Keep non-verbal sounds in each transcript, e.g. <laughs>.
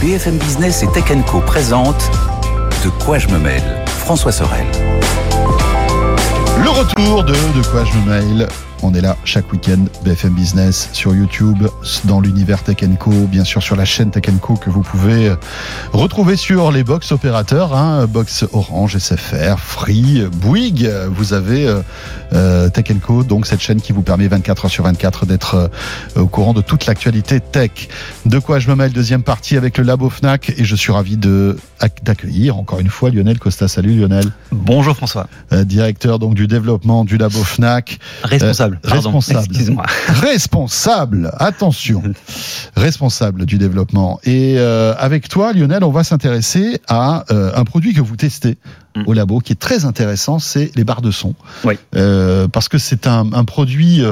BFM Business et Tech Co présente De quoi je me mêle François Sorel. Le retour de De quoi je me mêle on est là chaque week-end, BFM Business, sur YouTube, dans l'univers Tech Co, bien sûr sur la chaîne Tech Co que vous pouvez euh, retrouver sur les box opérateurs, hein, box Orange, SFR, Free, Bouygues. Vous avez euh, euh Tech Co, donc cette chaîne qui vous permet 24 heures sur 24 d'être euh, au courant de toute l'actualité tech. De quoi je me mêle, deuxième partie avec le Labo Fnac et je suis ravi de d'accueillir encore une fois Lionel Costa. Salut Lionel. Bonjour François. directeur donc du développement du Labo Fnac. Responsable responsable. <laughs> Responsable. Attention. responsable du développement. Et euh, avec toi, Lionel, on va s'intéresser à euh, un produit que vous testez mm. au labo qui est très intéressant, c'est les barres de son. Oui. Euh, parce que c'est un, un, produit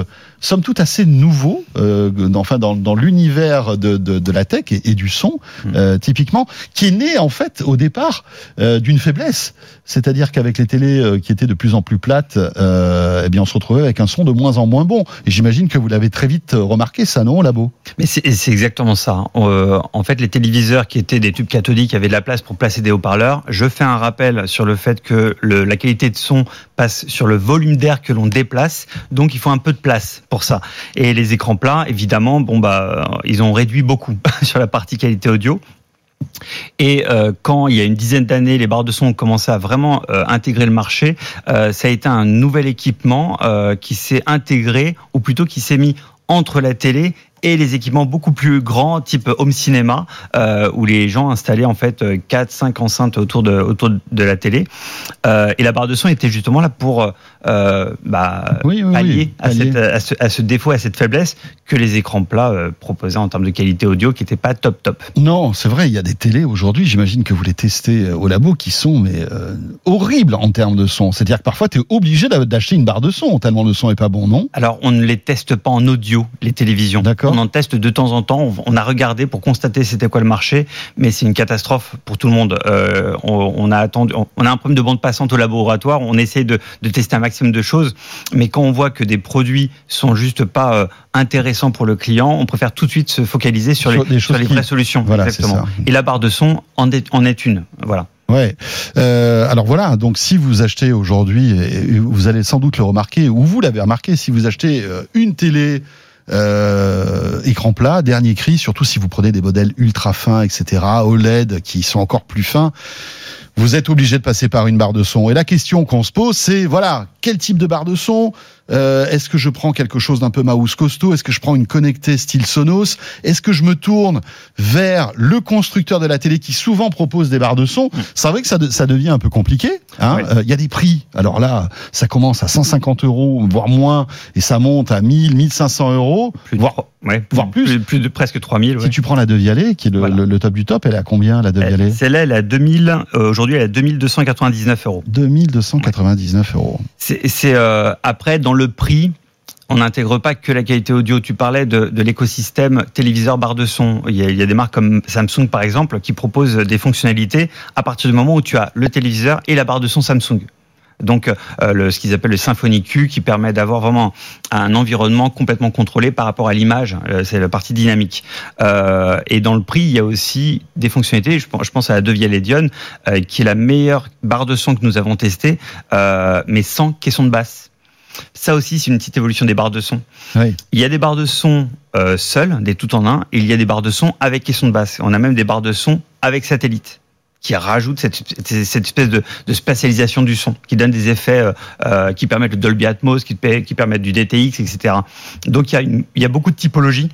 somme toute assez nouveau, euh, enfin dans, dans l'univers de, de, de, la tech et, et du son, mm. euh, typiquement, qui est né en fait au départ euh, d'une faiblesse. C'est-à-dire qu'avec les télés euh, qui étaient de plus en plus plates, euh, eh bien on se retrouvait avec un son de moins en moins bon. Et j'imagine que vous l'avez très vite remarqué, ça non, Labo? Mais c'est exactement ça. Euh, en fait, les téléviseurs qui étaient des tubes cathodiques avaient de la place pour placer des haut-parleurs. Je fais un rappel sur le fait que la qualité de son passe sur le volume d'air que l'on déplace, donc il faut un peu de place pour ça. Et les écrans plats, évidemment, bon bah, ils ont réduit beaucoup <laughs> sur la partie qualité audio. Et euh, quand il y a une dizaine d'années, les barres de son ont commencé à vraiment euh, intégrer le marché, euh, ça a été un nouvel équipement euh, qui s'est intégré, ou plutôt qui s'est mis entre la télé et les équipements beaucoup plus grands, type home cinéma, euh, où les gens installaient en fait 4, 5 enceintes autour de, autour de la télé. Euh, et la barre de son était justement là pour euh, bah, oui, oui, pallier, oui, à, cette, à, ce, à, ce, défaut, à cette faiblesse que les écrans plats euh, proposaient en termes de qualité audio qui n'était pas top top. Non, c'est vrai, il y a des télés aujourd'hui, j'imagine que vous les testez au labo, qui sont mais horribles en termes de son. C'est-à-dire que parfois tu es obligé d'acheter une barre de son, tellement le son est pas bon, non? Alors on ne les teste pas en audio, les télévisions. D'accord. On en teste de temps en temps. On a regardé pour constater c'était quoi le marché, mais c'est une catastrophe pour tout le monde. Euh, on, on, a attendu, on a un problème de bande passante au laboratoire. On essaie de, de, tester un maximum de choses, mais quand on voit que des produits sont juste pas euh, intéressants pour le client, on préfère tout de suite se focaliser sur, sur les, sur les vraies solutions. Voilà, exactement. Et la barre de son en est, en est une. Voilà. Ouais. Euh, alors voilà. Donc si vous achetez aujourd'hui, vous allez sans doute le remarquer, ou vous l'avez remarqué, si vous achetez une télé euh, écran plat, dernier cri, surtout si vous prenez des modèles ultra fins, etc., OLED qui sont encore plus fins, vous êtes obligé de passer par une barre de son. Et la question qu'on se pose, c'est voilà, quel type de barre de son? Euh, Est-ce que je prends quelque chose d'un peu mouse costaud? Est-ce que je prends une connectée style Sonos? Est-ce que je me tourne vers le constructeur de la télé qui souvent propose des barres de son? C'est vrai que ça, ça devient un peu compliqué. Il hein ouais. euh, y a des prix. Alors là, ça commence à 150 euros, voire moins, et ça monte à 1000, 1500 euros, plus voire, ouais, voire plus. plus. plus. de presque 3000. Ouais. Si tu prends la Devialet, qui est le, voilà. le, le, top du top, elle est à combien la Devialet? Celle-là, elle est à 2000. Euh, Aujourd'hui, elle est à 2299 euros. 2299 euros. C'est euh, après dans le prix. On n'intègre pas que la qualité audio. Tu parlais de, de l'écosystème téléviseur barre de son. Il y, a, il y, a, des marques comme Samsung par exemple qui proposent des fonctionnalités à partir du moment où tu as le téléviseur et la barre de son Samsung. Donc, euh, le, ce qu'ils appellent le Symfony Q, qui permet d'avoir vraiment un environnement complètement contrôlé par rapport à l'image. Euh, c'est la partie dynamique. Euh, et dans le prix, il y a aussi des fonctionnalités. Je pense, je pense à la Devial Edion, euh, qui est la meilleure barre de son que nous avons testée, euh, mais sans caisson de basse. Ça aussi, c'est une petite évolution des barres de son. Oui. Il y a des barres de son euh, seules, des tout en un, et il y a des barres de son avec caisson de basse. On a même des barres de son avec satellite qui rajoute cette, espèce de, de, spatialisation du son, qui donne des effets euh, qui permettent le Dolby Atmos, qui, qui permettent du DTX, etc. Donc il y il y a beaucoup de typologies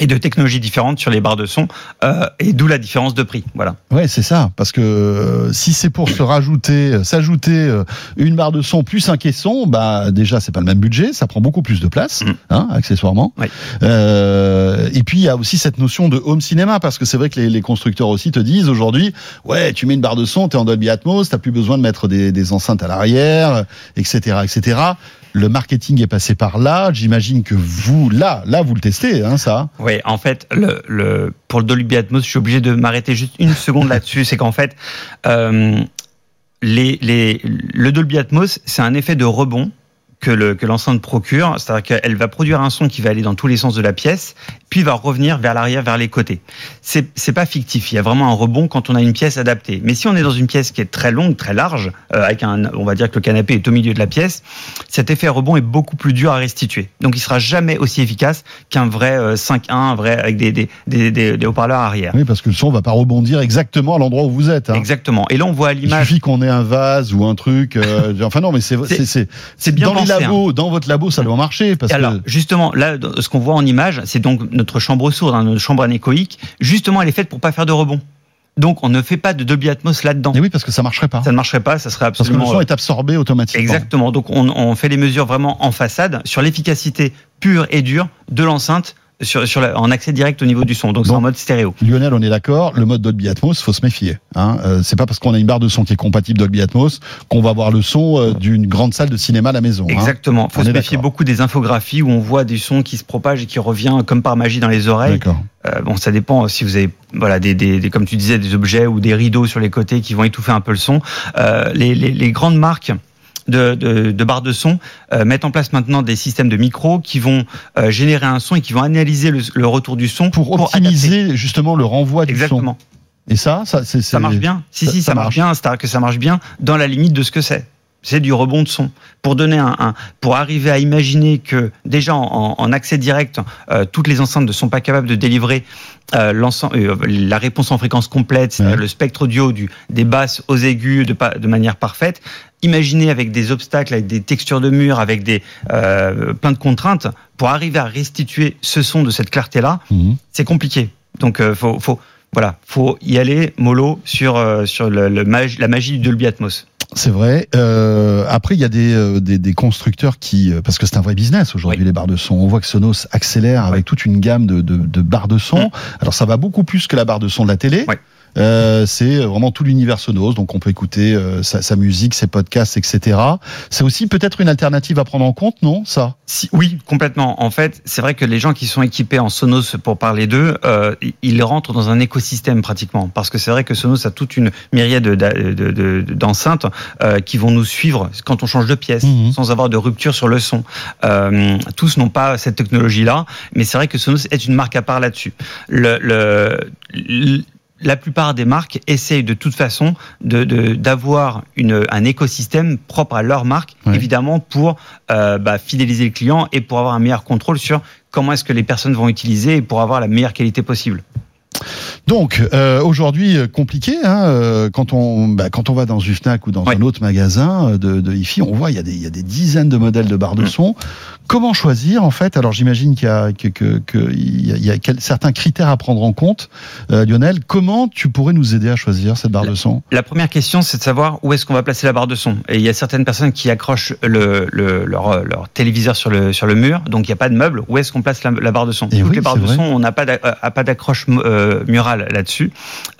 et de technologies différentes sur les barres de son, euh, et d'où la différence de prix. Voilà. Ouais, c'est ça, parce que euh, si c'est pour se rajouter, s'ajouter euh, une barre de son plus un caisson, bah déjà c'est pas le même budget, ça prend beaucoup plus de place, mmh. hein, accessoirement. Oui. Euh, et puis il y a aussi cette notion de home cinéma, parce que c'est vrai que les, les, constructeurs aussi te disent aujourd'hui, ouais, tu mets une barre de son, t'es en Dolby Atmos, t'as plus besoin de mettre des, des enceintes à l'arrière, etc., etc le marketing est passé par là. J'imagine que vous, là, là, vous le testez, hein, ça Oui, en fait, le, pour le Dolby Atmos, je suis obligé de m'arrêter juste une seconde là-dessus. C'est qu'en fait, euh, le Dolby Atmos, c'est un effet de rebond que le que l'enceinte procure, c'est-à-dire qu'elle va produire un son qui va aller dans tous les sens de la pièce, puis va revenir vers l'arrière, vers les côtés. C'est c'est pas fictif. Il y a vraiment un rebond quand on a une pièce adaptée. Mais si on est dans une pièce qui est très longue, très large, euh, avec un, on va dire que le canapé est au milieu de la pièce, cet effet rebond est beaucoup plus dur à restituer. Donc il sera jamais aussi efficace qu'un vrai euh, 5-1, un vrai avec des des des, des, des haut-parleurs arrière. Oui, parce que le son va pas rebondir exactement à l'endroit où vous êtes. Hein. Exactement. Et là on voit à Il l'image. suffit qu'on ait un vase ou un truc. euh, <laughs> enfin non, mais c'est C'est- c'est c'est C'est bien dans hein. dans votre labo, ça doit marcher parce Alors, que justement, là, ce qu'on voit en image, c'est donc notre chambre sourde, hein, notre chambre anéchoïque. Justement, elle est faite pour pas faire de rebond. Donc, on ne fait pas de Dolby Atmos là-dedans. Et oui, parce que ça marcherait pas. Ça ne marcherait pas, ça serait Parce que le absolument. son est absorbé automatiquement. Exactement. Donc, on, on fait les mesures vraiment en façade sur l'efficacité pure et dure de l'enceinte sur, sur la- en accès direct au niveau du son. Donc, c'est en mode stéréo. Lionel, on est d'accord. Le mode Dolby Atmos, faut se méfier. Hein. Euh, c'est pas parce qu'on a une barre de son qui est compatible Dolby Atmos qu'on va avoir le son euh, d'une grande salle de cinéma à la maison. hein. Exactement. Faut On se méfier beaucoup des infographies où on voit du son qui se propage et qui revient comme par magie dans les oreilles. D'accord. Euh, bon, ça dépend si vous avez, voilà, des, des, des- comme tu disais, des objets ou des rideaux sur les côtés qui vont étouffer un peu le son. Euh, les, les, les grandes marques de, de, de barres de son euh, mettent en place maintenant des systèmes de micros qui vont euh, générer un son et qui vont analyser le, le retour du son Pour optimiser justement le renvoi du Exactement. son. Et ça, ça, c'est, Ça marche bien. Si, ça- si, ça ça, marche marche. bien. C'est-à-dire que ça marche bien dans la limite de ce que c'est. C'est du rebond de son. Pour donner un, un- pour arriver à imaginer que déjà en, en accès direct, euh, toutes les enceintes ne sont pas capables de délivrer euh, l'ensemble- euh, la réponse en fréquence complète, Ouais. le spectre audio du, des basses aux aigus de, de manière parfaite. Imaginez avec des obstacles, avec des textures de mur, avec des plein de contraintes, pour arriver à restituer ce son de cette clarté-là, Mhm. c'est compliqué. Donc faut, faut voilà, faut y aller mollo sur sur le, le mag- la magie du Dolby Atmos. C'est vrai. Euh, après, il y a des, euh, des, des constructeurs qui, euh, parce que c'est un vrai business aujourd'hui, Oui. les barres de son. On voit que Sonos accélère avec toute une gamme de, de, de barres de son. Mm. Alors, ça va beaucoup plus que la barre de son de la télé. Euh, c'est vraiment tout l'univers Sonos, donc on peut écouter euh, sa, sa musique, ses podcasts, etc. C'est aussi peut-être une alternative à prendre en compte, non Ça? Si, oui, complètement. En fait, c'est vrai que les gens qui sont équipés en Sonos, pour parler d'eux, euh, ils rentrent dans un écosystème pratiquement. Parce que c'est vrai que Sonos a toute une myriade de- de- de- d'enceintes euh, qui vont nous suivre quand on change de pièce, Mhm. sans avoir de rupture sur le son. Euh, tous n'ont pas cette technologie-là, mais c'est vrai que Sonos est une marque à part là-dessus. Le, le, le- la plupart des marques essayent de toute façon de de- d'avoir une un écosystème propre à leur marque, évidemment pour euh, bah, fidéliser le client et pour avoir un meilleur contrôle sur comment est-ce que les personnes vont utiliser et pour avoir la meilleure qualité possible. Donc euh, aujourd'hui euh, compliqué hein, euh, quand on bah, quand on va dans une Fnac ou dans un autre magasin euh, de, de hi-fi, on voit il y a des il y a des dizaines de modèles de barres de Mm. son. Comment choisir en fait? Alors j'imagine qu'il y a que, que, que il y a, il y a quel- certains critères à prendre en compte. Euh, Lionel, comment tu pourrais nous aider à choisir cette barre de son? La première question, c'est de savoir où est-ce qu'on va placer la barre de son. Et il y a certaines personnes qui accrochent le, le- leur, leur téléviseur sur le, sur le mur, donc il n'y a pas de meuble. Où est-ce qu'on place la, la barre de son? Et Toutes oui, les barres de vrai. son, on n'a pas pas d'accroche euh, là-dessus.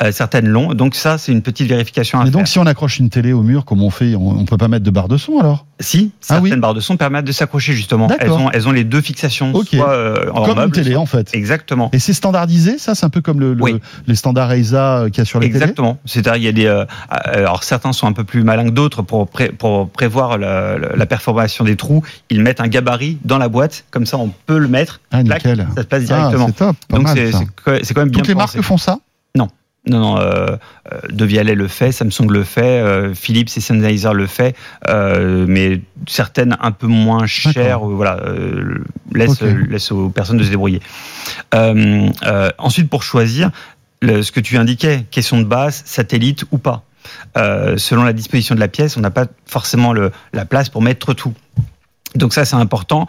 Euh, certaines l'ont. Donc ça, c'est une petite vérification à Mais faire. donc si on accroche une télé au mur, comme on fait, on, on peut pas mettre de barre de son alors? Si, Ah certaines oui. barres de son permettent de s'accrocher justement. Elles ont, elles ont les deux fixations, soit euh, en Comme une télé soit- en fait. Exactement. Et c'est standardisé, ça? C'est un peu comme le, le- Oui. les standards EISA qu'il y a sur les télés? Exactement. C'est-à-dire, il y a des. euh, alors, certains sont un peu plus malins que d'autres pour, pré- pour prévoir la, la- des trous. Ils mettent un gabarit dans la boîte, comme ça, on peut le mettre. Ah, Clac, nickel. ça se passe Ah, directement. c'est top. pas Donc, c'est quand c'est quand même bien Toutes les pensé. marques font ça Non, non. Euh, euh, De Vialet le fait, Samsung le fait, euh, Philips et Sennheiser le fait, euh, mais certaines un peu moins chères. Voilà, euh, laisse, Ok. laisse aux personnes de se débrouiller. Ensuite, pour choisir, le- ce que tu indiquais, question de basse, satellite ou pas. Selon la disposition de la pièce, on n'a pas forcément le, la place pour mettre tout. Donc ça, c'est important.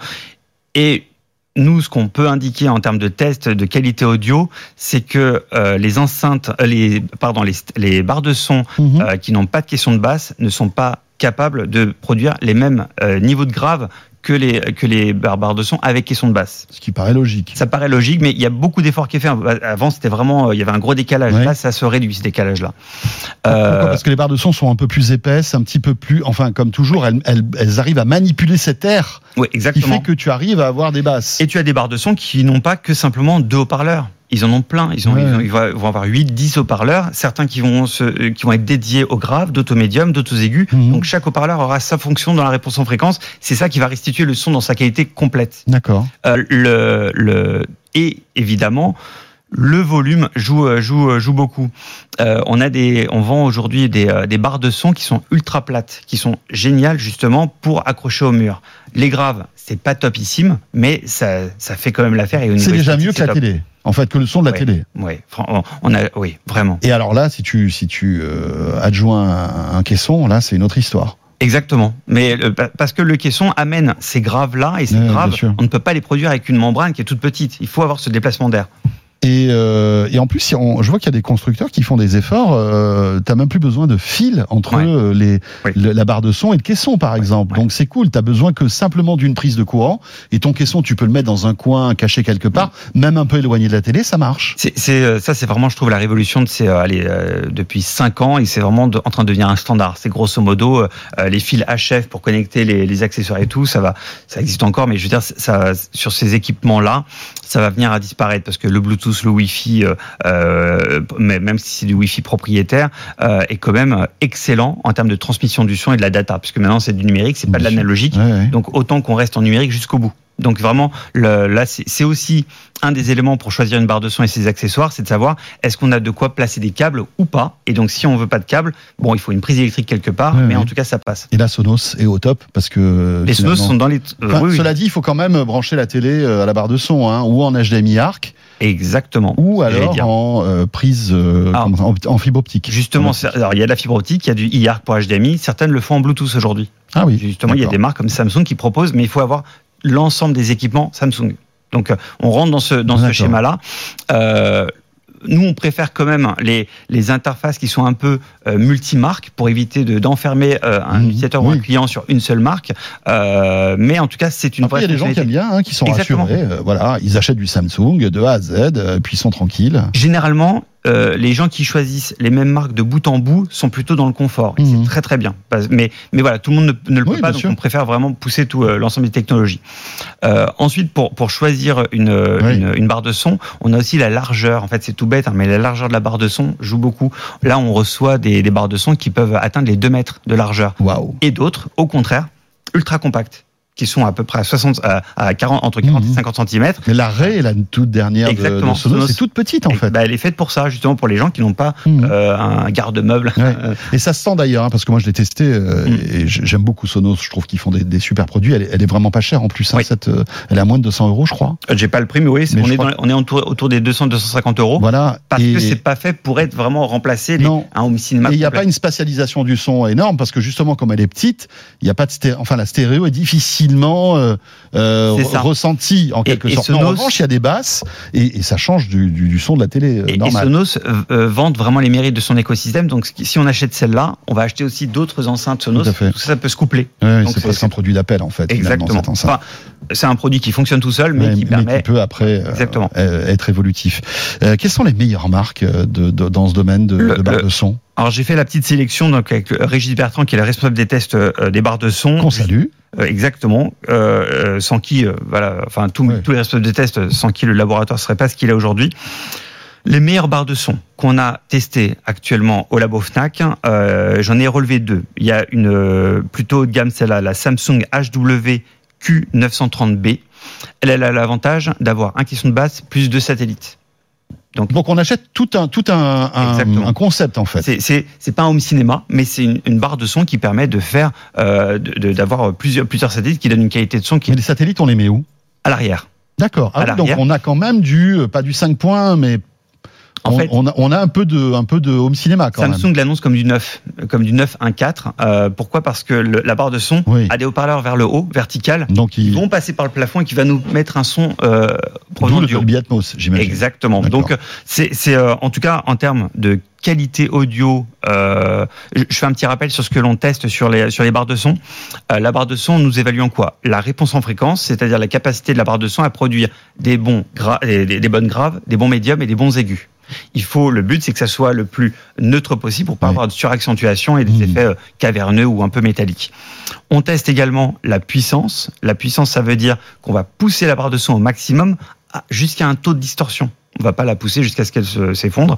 Et nous, ce qu'on peut indiquer en termes de test de qualité audio, c'est que euh, les enceintes, euh, les pardon, les, les barres de son Mhm. euh, qui n'ont pas de question de basse ne sont pas capables de produire les mêmes niveaux de grave que les que les barres barres de son avec question de basse. Ce qui paraît logique. Ça paraît logique, mais il y a beaucoup d'efforts qui est fait. Avant, c'était vraiment, euh, il y avait un gros décalage. Ouais. Là, ça se réduit ce décalage-là. Pourquoi Euh, Parce que les barres de son sont un peu plus épaisses, un petit peu plus. Enfin, comme toujours, elles, elles, elles arrivent à manipuler cet air oui, qui exactement. fait que tu arrives à avoir des basses. Et tu as des barres de son qui n'ont pas que simplement deux haut-parleurs. Ils en ont plein. Ils, ont, Ouais. ils, ont- ils vont avoir 8, 10 haut-parleurs. Certains qui vont, se, euh, qui vont être dédiés au grave, d'autres au médium, d'autres aux aigus. Mhm. Donc chaque haut-parleur aura sa fonction dans la réponse en fréquence. C'est ça qui va restituer le son dans sa qualité complète. D'accord. Euh, le, le, et évidemment, le volume joue, euh, joue, euh, joue beaucoup. Euh, on a des, on vend aujourd'hui des, des barres de son qui sont ultra plates, qui sont géniales justement pour accrocher au mur. Les graves, c'est pas topissime, mais ça, ça fait quand même l'affaire. et C'est déjà mieux que la top. télé. En fait, que le son de la télé. Oui, on a, oui, vraiment. Et alors là, si tu, si tu euh, adjoins un, un caisson, là, c'est une autre histoire. Exactement. Mais euh, pa- parce que le caisson amène ces graves-là, et ces bien graves, on ne peut pas les produire avec une membrane qui est toute petite. Il faut avoir ce déplacement d'air. Et, euh, et en plus, on- je vois qu'il y a des constructeurs qui font des efforts. Euh, T'as même plus besoin de fil entre Ouais. les, Oui. le- la barre de son et le caisson, par exemple. ouais. Donc c'est cool. T'as besoin que simplement d'une prise de courant. Et ton caisson, tu peux le mettre dans un coin caché quelque part, même un peu éloigné de la télé, ça marche. C'est, c'est, euh, ça, c'est vraiment, je trouve, la révolution de ces, euh, allez, euh, depuis 5 ans, et c'est vraiment de- en train de devenir un standard. C'est grosso modo euh, les fils HF pour connecter les, les accessoires et tout. Ça va, ça existe encore, mais je veux dire, ça, sur ces équipements-là, ça va venir à disparaître parce que le Bluetooth, le Wi-Fi, euh, euh, mais même si c'est du Wi-Fi propriétaire, euh, est quand même excellent en termes de transmission du son et de la data, puisque maintenant c'est du numérique, c'est pas de l'analogique. Ouais, ouais. Donc autant qu'on reste en numérique jusqu'au bout. Donc vraiment, le, là, c'est aussi un des éléments pour choisir une barre de son et ses accessoires, c'est de savoir est-ce qu'on a de quoi placer des câbles ou pas. Et donc si on veut pas de câbles, bon, il faut une prise électrique quelque part, mais en tout cas ça passe. Et la Sonos est au top parce que. Les Sonos sont dans les. euh, Enfin, oui, oui, Cela dit, il faut quand même brancher la télé euh, à la barre de son, hein, ou en HDMI ARC, exactement. ou alors en euh, prise euh, Ah. en, en fibre optique. Justement, alors, il y a de la fibre optique, il y a du IARC pour HDMI, certaines le font en Bluetooth aujourd'hui. Ah oui. Justement, il y a des marques comme Samsung qui proposent, mais il faut avoir l'ensemble des équipements Samsung. Donc, euh, on rentre dans ce, dans ce schéma-là. Euh, nous, on préfère quand même les, les interfaces qui sont un peu euh, multimarques pour éviter de- d'enfermer euh, un Mhm, utilisateur ou un client sur une seule marque. Euh, mais en tout cas, c'est une Après, il y a des gens qui aiment bien, hein, qui sont Exactement. rassurés. euh, voilà, ils achètent du Samsung de A à Z, puis ils sont tranquilles. Généralement, euh, les gens qui choisissent les mêmes marques de bout en bout sont plutôt dans le confort. Mhm. C'est très très bien. Mais, mais voilà, tout le monde ne, ne le peut pas, donc sûr. on préfère vraiment pousser tout euh, l'ensemble des technologies. Euh, ensuite, pour, pour choisir une, Oui. une, une barre de son, on a aussi la largeur. En fait, c'est tout bête, hein, mais la largeur de la barre de son joue beaucoup. Là, on reçoit des, des barres de son qui peuvent atteindre les 2 mètres de largeur. Waouh. Et d'autres, au contraire, ultra compactes, qui sont à peu près à 60, à, à 40, entre 40 Mhm. et 50 cm. Mais la Ray, la toute dernière de, Exactement. de Sonos, Sonos. c'est toute petite en fait. Bah, elle est faite pour ça, justement, pour les gens qui n'ont pas Mhm. euh, un garde-meuble. Ouais. Et ça se sent d'ailleurs, hein, parce que moi je l'ai testé euh, Mm. et j'aime beaucoup Sonos. Je trouve qu'ils font des, des super produits. Elle est, elle est vraiment pas chère en plus. hein, Oui. cette, euh, elle est à moins de 200 euros, je crois. J'ai pas le prix, mais oui, Mais on, est dans- on est autour, autour des 200-250 euros. Voilà. Parce et que c'est pas fait pour être vraiment remplacé Non. un home cinéma. et il n'y a pas une spatialisation du son énorme parce que justement comme elle est petite, il y a pas de stéréo, enfin la stéréo est difficilement euh, euh, ressentie en Et- quelque et sorte. Mais en Sonos- revanche, il y a des basses et, et ça change du, du, du son de la télé euh, Et. Sonos euh, euh, vante vraiment les mérites de son écosystème. Donc, si on achète celle-là, on va acheter aussi d'autres enceintes Sonos. Tout. Tout ça, ça peut se coupler. C'est presque un produit d'appel en fait. Exactement. Enfin, c'est un produit qui fonctionne tout seul, mais qui permet. peut après euh, être évolutif. Quelles sont les meilleures marques de, de- dans ce domaine de, Le- de barres le- de son? Alors, j'ai fait la petite sélection donc avec Régis Bertrand, qui est le responsable des tests euh, des barres de son. qu'on salue Euh, exactement. Euh, euh, sans qui, euh, voilà, enfin, tous- Ouais. tous les responsables de tests, sans qui le laboratoire serait pas ce qu'il est aujourd'hui. Les meilleures barres de son qu'on a testées actuellement au labo Fnac, euh, j'en ai relevé deux. Il y a une euh, plutôt haut de gamme, celle-là, la Samsung HW Q930B. Elle, elle a l'avantage d'avoir un caisson de basse plus deux satellites. Donc, Donc on achète tout un tout un, un, concept en fait. c'est c'est pas un home cinéma, mais c'est une, une barre de son qui permet de faire euh, d'avoir plusieurs plusieurs satellites qui donnent une qualité de son qui Mais les satellites on les met où? À l'arrière. D'accord. Ah oui, donc on a quand même du euh, pas du 5 points mais En on, fait, on a, on a un peu de un peu de home cinéma quand Samsung l'annonce comme du 9, euh, comme du 9.1.4. Euh, pourquoi? Parce que le- la barre de son Oui. a des haut-parleurs vers le haut, vertical. Donc Ils il vont passer par le plafond et qui va nous mettre un son euh, provenant le du. Dolby Atmos, j'imagine. Exactement. Donc euh, c'est c'est, euh, en tout cas en termes de qualité audio. Euh, je, fais un petit rappel sur ce que l'on teste sur les sur les barres de son. Euh, la barre de son, nous évaluons quoi? La réponse en fréquence, c'est-à-dire la capacité de la barre de son à produire des bons gra- des, des- des bonnes graves, des bons médiums et des bons aigus. Il faut le but, c'est que ça soit le plus neutre possible pour pas Ouais. avoir de suraccentuation et des Mmh. effets euh, caverneux ou un peu métalliques. On teste également la puissance. La puissance, ça veut dire qu'on va pousser la barre de son au maximum à- jusqu'à un taux de distorsion. On va pas la pousser jusqu'à ce qu'elle se- s'effondre.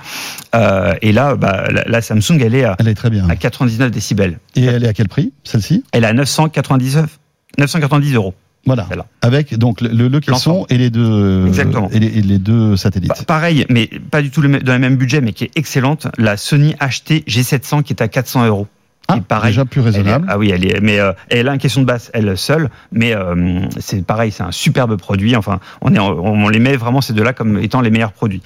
Euh, et là, bah, la, la Samsung, elle est à, Elle est très bien. à 99 décibels. Et elle est à quel prix, celle-ci? Elle est à 999, 990 euros. Voilà. Avec donc le, le caisson et les deux Exactement. et les, et les deux satellites. Pa- pareil, mais pas du tout le dans le même budget, mais qui est excellente. La Sony HT G700 qui est à 400 euros. Ah, pareil, déjà plus est- raisonnable. ah oui, elle est, mais euh, elle a une question de basse, elle seule, mais euh, c'est pareil, c'est un superbe produit. Enfin, on, est, on les met vraiment ces deux-là comme étant les meilleurs produits.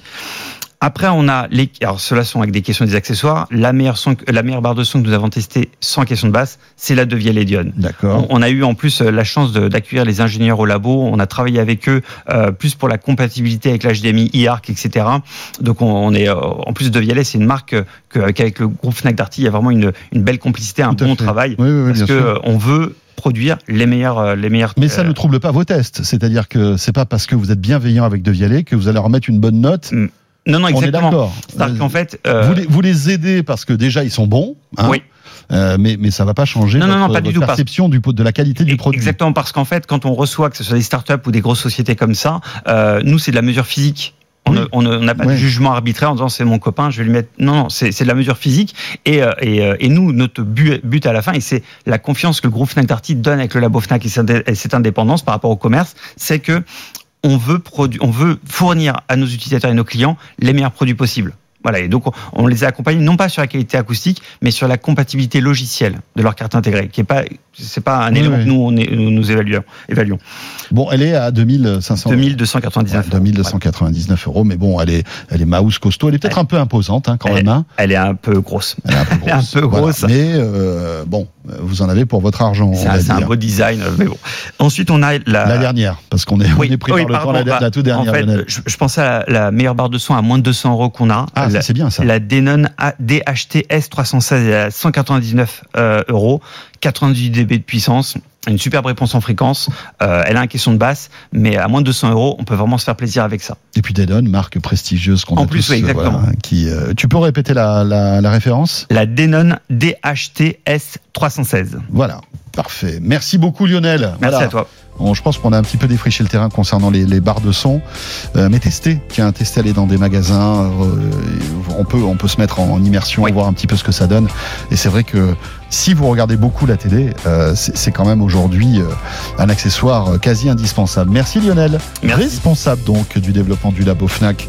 Après, on a les, alors ceux-là sont avec des questions des accessoires. La meilleure son, la meilleure barre de son que nous avons testée sans question de basse, c'est la de Vialédion. D'accord. On, on a eu en plus euh, la chance d'accueillir les ingénieurs au labo. On a travaillé avec eux euh, plus pour la compatibilité avec l'HDMI, IARC, etc. Donc on, on est euh, en plus de Vialet, c'est une marque que- qu'avec le groupe Fnac Darty, il y a vraiment une, une belle complicité, un bon fait. travail Oui, oui, oui, parce que sûr. on veut produire les meilleurs, euh, les meilleurs. Mais ça ne trouble pas vos tests. C'est-à-dire que c'est pas parce que vous êtes bienveillant avec De Vialet que vous allez leur mettre une bonne note. Non, non, exactement. C'est-à-dire qu'en fait, euh, Vous, les, vous les aidez parce que déjà ils sont bons. hein, oui. euh, mais, mais ça va pas changer Non, votre, non, pas votre perception du, de la qualité du produit. Exactement, parce qu'en fait, quand on reçoit, que ce soit des startups ou des grosses sociétés comme ça, euh, nous, c'est de la mesure physique. On Oui. n'a pas de jugement arbitraire en disant c'est mon copain, je vais lui mettre. Non, non, c'est c'est de la mesure physique. Et, euh, et, euh, et nous, notre but, but à la fin, et c'est la confiance que le groupe Fnac Darty donne avec le labo Fnac et cette indépendance par rapport au commerce, c'est que on veut, on veut fournir à nos utilisateurs et nos clients les meilleurs produits possibles. Voilà, et donc on, les a accompagnés non pas sur la qualité acoustique, mais sur la compatibilité logicielle de leur carte intégrée, qui est pas, c'est pas un Oui, élément oui. que nous on est, nous, nous évaluons. évaluons. Bon, elle est à 2500 2299. Ouais, 2299 euros, mais bon, elle est, elle est mouse costaud. Elle est peut-être un peu imposante hein, quand Elle- même. hein. Elle est un peu grosse. Elle est un peu <laughs> un grosse. peu grosse. Mais euh, bon, vous en avez pour votre argent. C'est un, beau design, mais bon. Ensuite, on a la, La dernière, parce qu'on est, Oui, on est pris par le pardon, temps, la, bah, la toute dernière. En fait, je, je pensais à la, la meilleure barre de son à moins de 200 euros qu'on a. ah, c'est bien ça. la Denon DHT S316 est à 199 euh, euros, 98 dB de puissance, une superbe réponse en fréquence. Euh, elle a un question de basse, mais à moins de 200 euros, on peut vraiment se faire plaisir avec ça. Et puis Denon, marque prestigieuse qu'on a plus, tous, oui, euh, exactement. voilà, qui, euh, tu peux répéter la, la, la référence? La Denon DHT S316. Voilà, parfait. Merci beaucoup Lionel. Merci Voilà. à toi. Bon, je pense qu'on a un petit peu défriché le terrain concernant les, les barres de son, Euh, mais tester, tiens, tester aller dans des magasins, euh, on peut on peut se mettre en, en immersion, Oui. voir un petit peu ce que ça donne. Et c'est vrai que si vous regardez beaucoup la télé, euh, c'est quand même aujourd'hui un accessoire quasi indispensable. Merci Lionel, Merci. responsable donc du développement du labo Fnac